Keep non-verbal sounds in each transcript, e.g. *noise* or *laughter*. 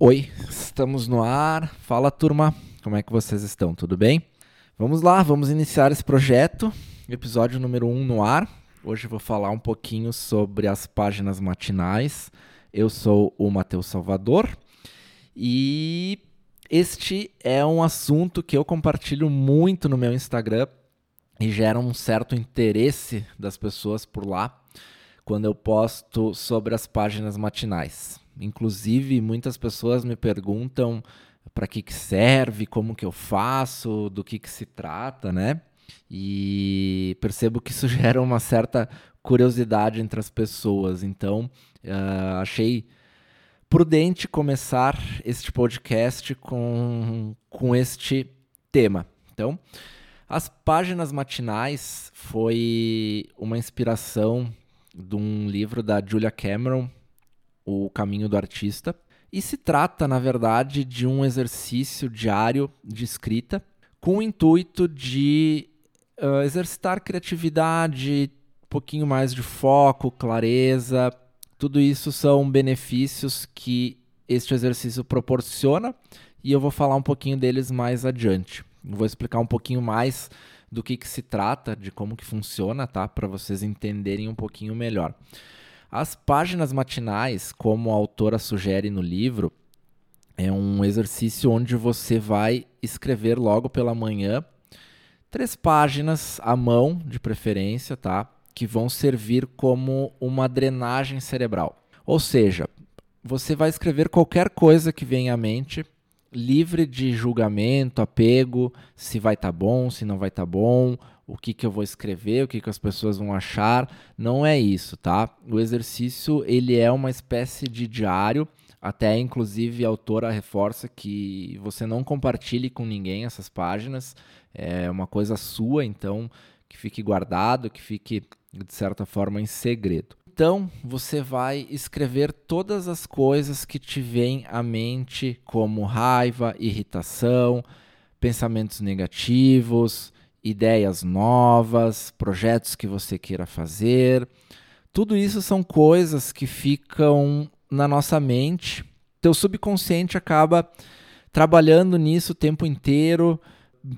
Oi, estamos no ar. Fala turma, como é que vocês estão? Tudo bem? Vamos lá, vamos iniciar esse projeto. Episódio número 1 um no ar. Hoje eu vou falar um pouquinho sobre as páginas matinais. Eu sou o Matheus Salvador e este é um assunto que eu compartilho muito no meu Instagram e gera um certo interesse das pessoas por lá quando eu posto sobre as páginas matinais. Inclusive, muitas pessoas me perguntam para que, que serve, como que eu faço, do que, que se trata, né? E percebo que isso *laughs* gera uma certa curiosidade entre as pessoas. Então, uh, achei prudente começar este podcast com, com este tema. Então, as páginas matinais foi uma inspiração de um livro da Julia Cameron, o Caminho do Artista. E se trata, na verdade, de um exercício diário de escrita com o intuito de uh, exercitar criatividade, um pouquinho mais de foco, clareza. Tudo isso são benefícios que este exercício proporciona e eu vou falar um pouquinho deles mais adiante. Vou explicar um pouquinho mais do que, que se trata, de como que funciona, tá? Para vocês entenderem um pouquinho melhor. As páginas matinais, como a autora sugere no livro, é um exercício onde você vai escrever logo pela manhã três páginas à mão, de preferência, tá? Que vão servir como uma drenagem cerebral. Ou seja, você vai escrever qualquer coisa que venha à mente, livre de julgamento, apego, se vai estar tá bom, se não vai estar tá bom, o que, que eu vou escrever, o que, que as pessoas vão achar. Não é isso, tá? O exercício ele é uma espécie de diário. Até inclusive a autora reforça que você não compartilhe com ninguém essas páginas. É uma coisa sua, então que fique guardado, que fique de certa forma em segredo. Então, você vai escrever todas as coisas que te vêm à mente, como raiva, irritação, pensamentos negativos, ideias novas, projetos que você queira fazer. Tudo isso são coisas que ficam na nossa mente. Teu subconsciente acaba trabalhando nisso o tempo inteiro,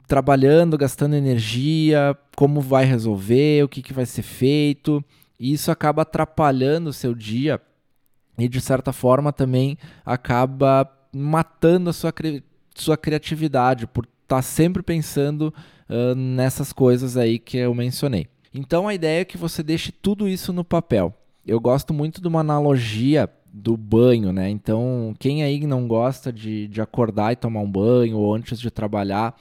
trabalhando, gastando energia, como vai resolver, o que, que vai ser feito. E isso acaba atrapalhando o seu dia e, de certa forma, também acaba matando a sua, cri sua criatividade por estar tá sempre pensando nessas coisas aí que eu mencionei. Então a ideia é que você deixe tudo isso no papel. Eu gosto muito de uma analogia do banho, né? Então, quem aí não gosta de, de acordar e tomar um banho ou antes de trabalhar,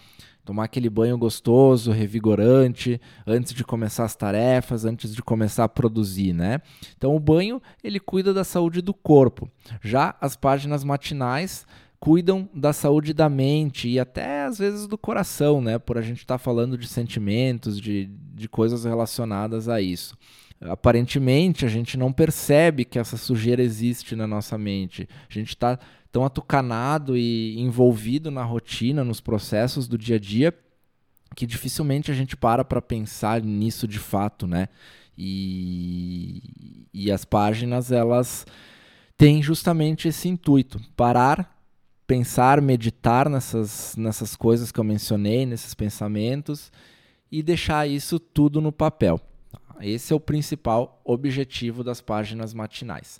tomar aquele banho gostoso, revigorante, antes de começar as tarefas, antes de começar a produzir, né? Então, o banho ele cuida da saúde do corpo. Já as páginas matinais cuidam da saúde da mente e até às vezes do coração, né? Por a gente estar tá falando de sentimentos, de, de coisas relacionadas a isso. Aparentemente, a gente não percebe que essa sujeira existe na nossa mente. A gente está tão atucanado e envolvido na rotina, nos processos do dia a dia, que dificilmente a gente para para pensar nisso de fato, né? E, e as páginas, elas têm justamente esse intuito, parar pensar, meditar nessas, nessas coisas que eu mencionei, nesses pensamentos e deixar isso tudo no papel. Esse é o principal objetivo das páginas matinais.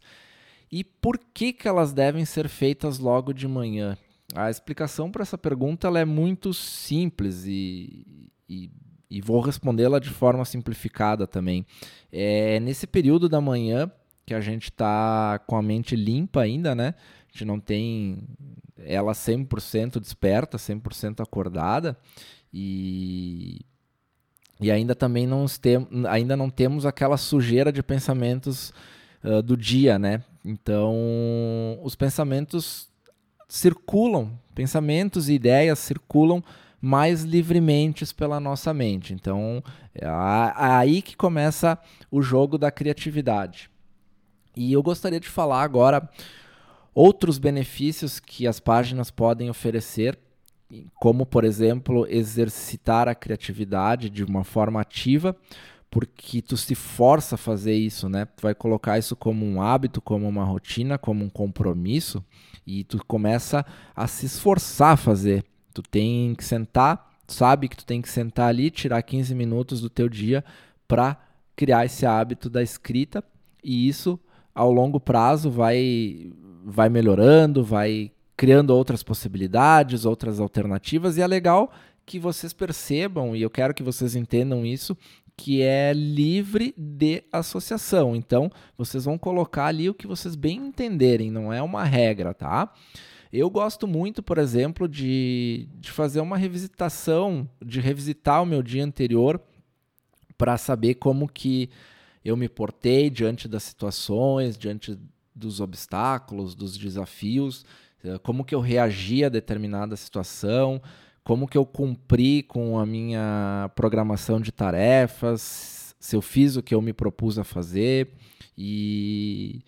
E por que, que elas devem ser feitas logo de manhã? A explicação para essa pergunta é muito simples e, e, e vou respondê-la de forma simplificada também. É nesse período da manhã que a gente está com a mente limpa ainda, né? A gente não tem ela 100% desperta, 100% acordada e e ainda também não, tem, ainda não temos aquela sujeira de pensamentos uh, do dia, né? Então, os pensamentos circulam, pensamentos e ideias circulam mais livremente pela nossa mente. Então, é aí que começa o jogo da criatividade. E eu gostaria de falar agora outros benefícios que as páginas podem oferecer, como, por exemplo, exercitar a criatividade de uma forma ativa, porque tu se força a fazer isso, né? Tu vai colocar isso como um hábito, como uma rotina, como um compromisso, E tu começa a se esforçar a fazer. Tu tem que sentar, sabe que tu tem que sentar ali, tirar 15 minutos do teu dia para criar esse hábito da escrita e isso ao longo prazo vai vai melhorando, vai criando outras possibilidades, outras alternativas e é legal que vocês percebam e eu quero que vocês entendam isso que é livre de associação. Então, vocês vão colocar ali o que vocês bem entenderem, não é uma regra, tá? Eu gosto muito, por exemplo, de, de fazer uma revisitação, de revisitar o meu dia anterior para saber como que eu me portei diante das situações, diante dos obstáculos, dos desafios, eh, como que eu reagi a determinada situação, como que eu cumpri com a minha programação de tarefas, se eu fiz o que eu me propus a fazer. E,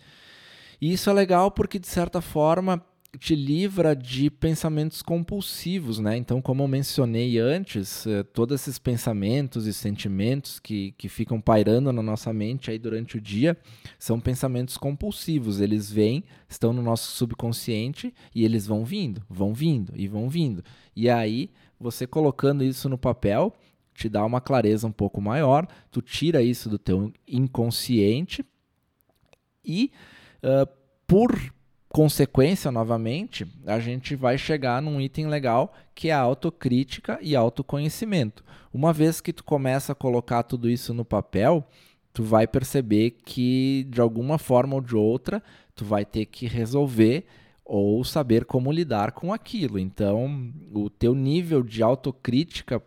e isso é legal porque, de certa forma, te livra de pensamentos compulsivos, né? Então, como eu mencionei antes, eh, todos esses pensamentos e sentimentos que, que ficam pairando na nossa mente aí durante o dia são pensamentos compulsivos. Eles vêm, estão no nosso subconsciente e eles vão vindo, vão vindo e vão vindo. E aí, você colocando isso no papel, te dá uma clareza um pouco maior, tu tira isso do teu inconsciente e uh, por consequência, novamente, a gente vai chegar num item legal que é a autocrítica e autoconhecimento. Uma vez que tu começa a colocar tudo isso no papel, tu vai perceber que de alguma forma ou de outra, tu vai ter que resolver ou saber como lidar com aquilo. Então, o teu nível de autocrítica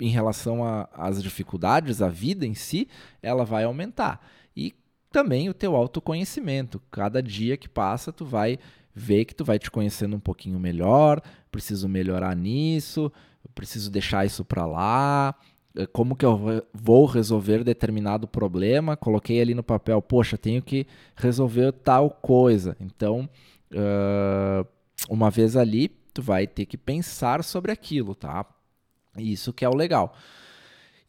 em relação às dificuldades, a vida em si, ela vai aumentar. E também o teu autoconhecimento. Cada dia que passa, tu vai ver que tu vai te conhecendo um pouquinho melhor, preciso melhorar nisso, preciso deixar isso para lá, eh, como que eu vou resolver determinado problema, coloquei ali no papel, poxa, tenho que resolver tal coisa. Então, uh, uma vez ali, tu vai ter que pensar sobre aquilo, tá? Isso que é o legal.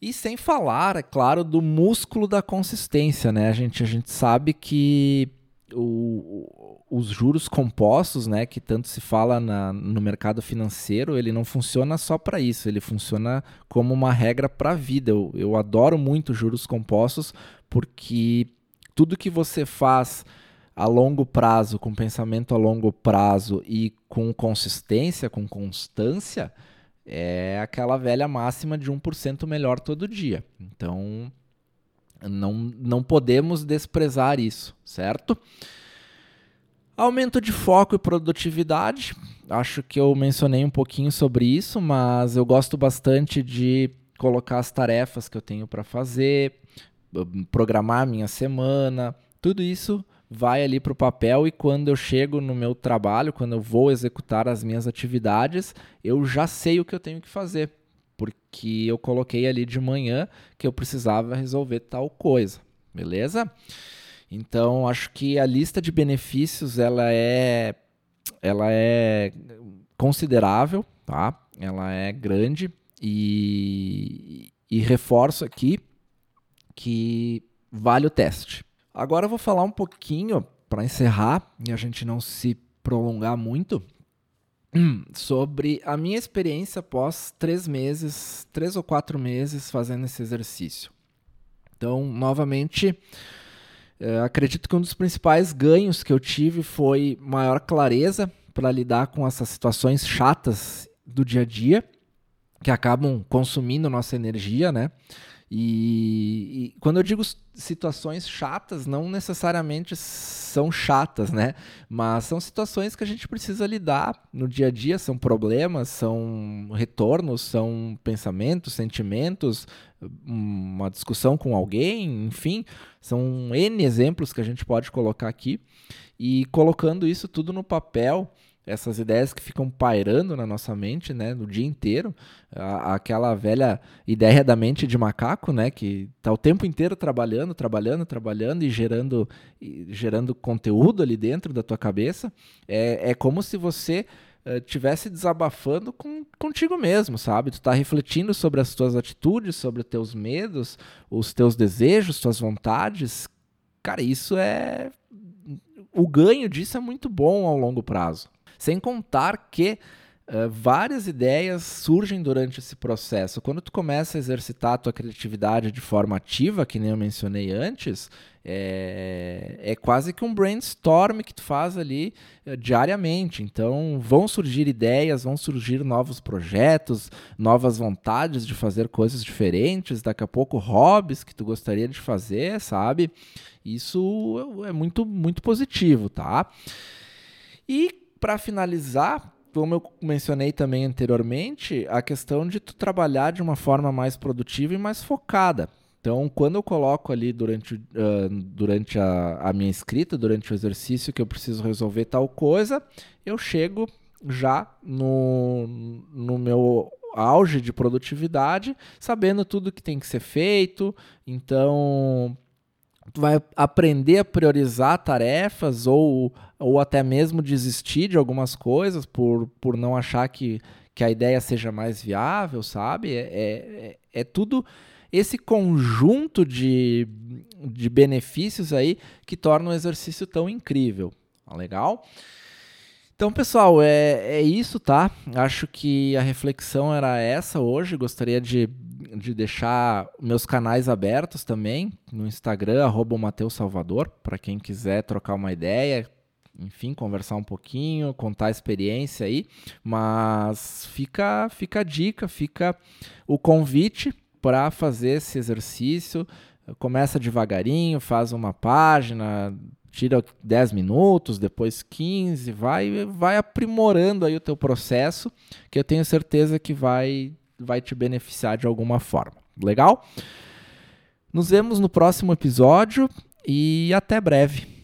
E sem falar, é claro, do músculo da consistência, né? A gente, a gente sabe que o, os juros compostos, né, que tanto se fala na, no mercado financeiro, ele não funciona só para isso, ele funciona como uma regra para a vida. Eu, eu adoro muito juros compostos porque tudo que você faz a longo prazo, com pensamento a longo prazo e com consistência, com constância, é aquela velha máxima de 1% melhor todo dia. Então, não, não podemos desprezar isso, certo? Aumento de foco e produtividade. Acho que eu mencionei um pouquinho sobre isso, mas eu gosto bastante de colocar as tarefas que eu tenho para fazer, programar minha semana, tudo isso vai ali para o papel e quando eu chego no meu trabalho, quando eu vou executar as minhas atividades, eu já sei o que eu tenho que fazer, porque eu coloquei ali de manhã que eu precisava resolver tal coisa, beleza? Então acho que a lista de benefícios ela é ela é considerável, tá? Ela é grande e, e reforço aqui que vale o teste. Agora eu vou falar um pouquinho, para encerrar e a gente não se prolongar muito, *clears throat* sobre a minha experiência após três meses, três ou quatro meses fazendo esse exercício. Então, novamente, é, acredito que um dos principais ganhos que eu tive foi maior clareza para lidar com essas situações chatas do dia a dia, que acabam consumindo nossa energia, né? E, e, quando eu digo situações chatas, não necessariamente são chatas, né? Mas são situações que a gente precisa lidar no dia a dia, são problemas, são retornos, são pensamentos, sentimentos, uma discussão com alguém, enfim, são N exemplos que a gente pode colocar aqui. E colocando isso tudo no papel, essas ideias que ficam pairando na nossa mente, né, no dia inteiro, a, aquela velha ideia da mente de macaco, né, que tá o tempo inteiro trabalhando, trabalhando, trabalhando e gerando, e gerando conteúdo ali dentro da tua cabeça, é, é como se você estivesse uh, desabafando com, contigo mesmo, sabe? Tu tá refletindo sobre as tuas atitudes, sobre os teus medos, os teus desejos, tuas vontades. Cara, isso é o ganho disso é muito bom ao longo prazo. Sem contar que Uh, várias ideias surgem durante esse processo. Quando tu começa a exercitar a tua criatividade de forma ativa, que nem eu mencionei antes, é, é quase que um brainstorm que tu faz ali uh, diariamente. Então vão surgir ideias, vão surgir novos projetos, novas vontades de fazer coisas diferentes, daqui a pouco hobbies que tu gostaria de fazer, sabe? Isso é muito, muito positivo, tá? E para finalizar, como eu mencionei também anteriormente, a questão de tu trabalhar de uma forma mais produtiva e mais focada. Então, quando eu coloco ali durante, uh, durante a, a, minha escrita, durante o exercício que eu preciso resolver tal coisa, eu chego já no, no meu auge de produtividade, sabendo tudo que tem que ser feito. Então, tu vai aprender a priorizar tarefas ou, ou até mesmo desistir de algumas coisas por, por não achar que, que a ideia seja mais viável, sabe? É, é, é tudo esse conjunto de, de benefícios aí que torna o exercício tão incrível. Tá legal? Então, pessoal, é, é isso, tá? Acho que a reflexão era essa hoje. Gostaria de de deixar meus canais abertos também no Instagram, arroba para quem quiser trocar uma ideia, enfim, conversar um pouquinho, contar a experiência aí. Mas fica, fica a dica, fica o convite para fazer esse exercício. Começa devagarinho, faz uma página, tira 10 minutos, depois 15, vai vai aprimorando aí o teu processo, que eu tenho certeza que vai vai te beneficiar de alguma forma. Legal? Nos vemos no próximo episódio e até breve.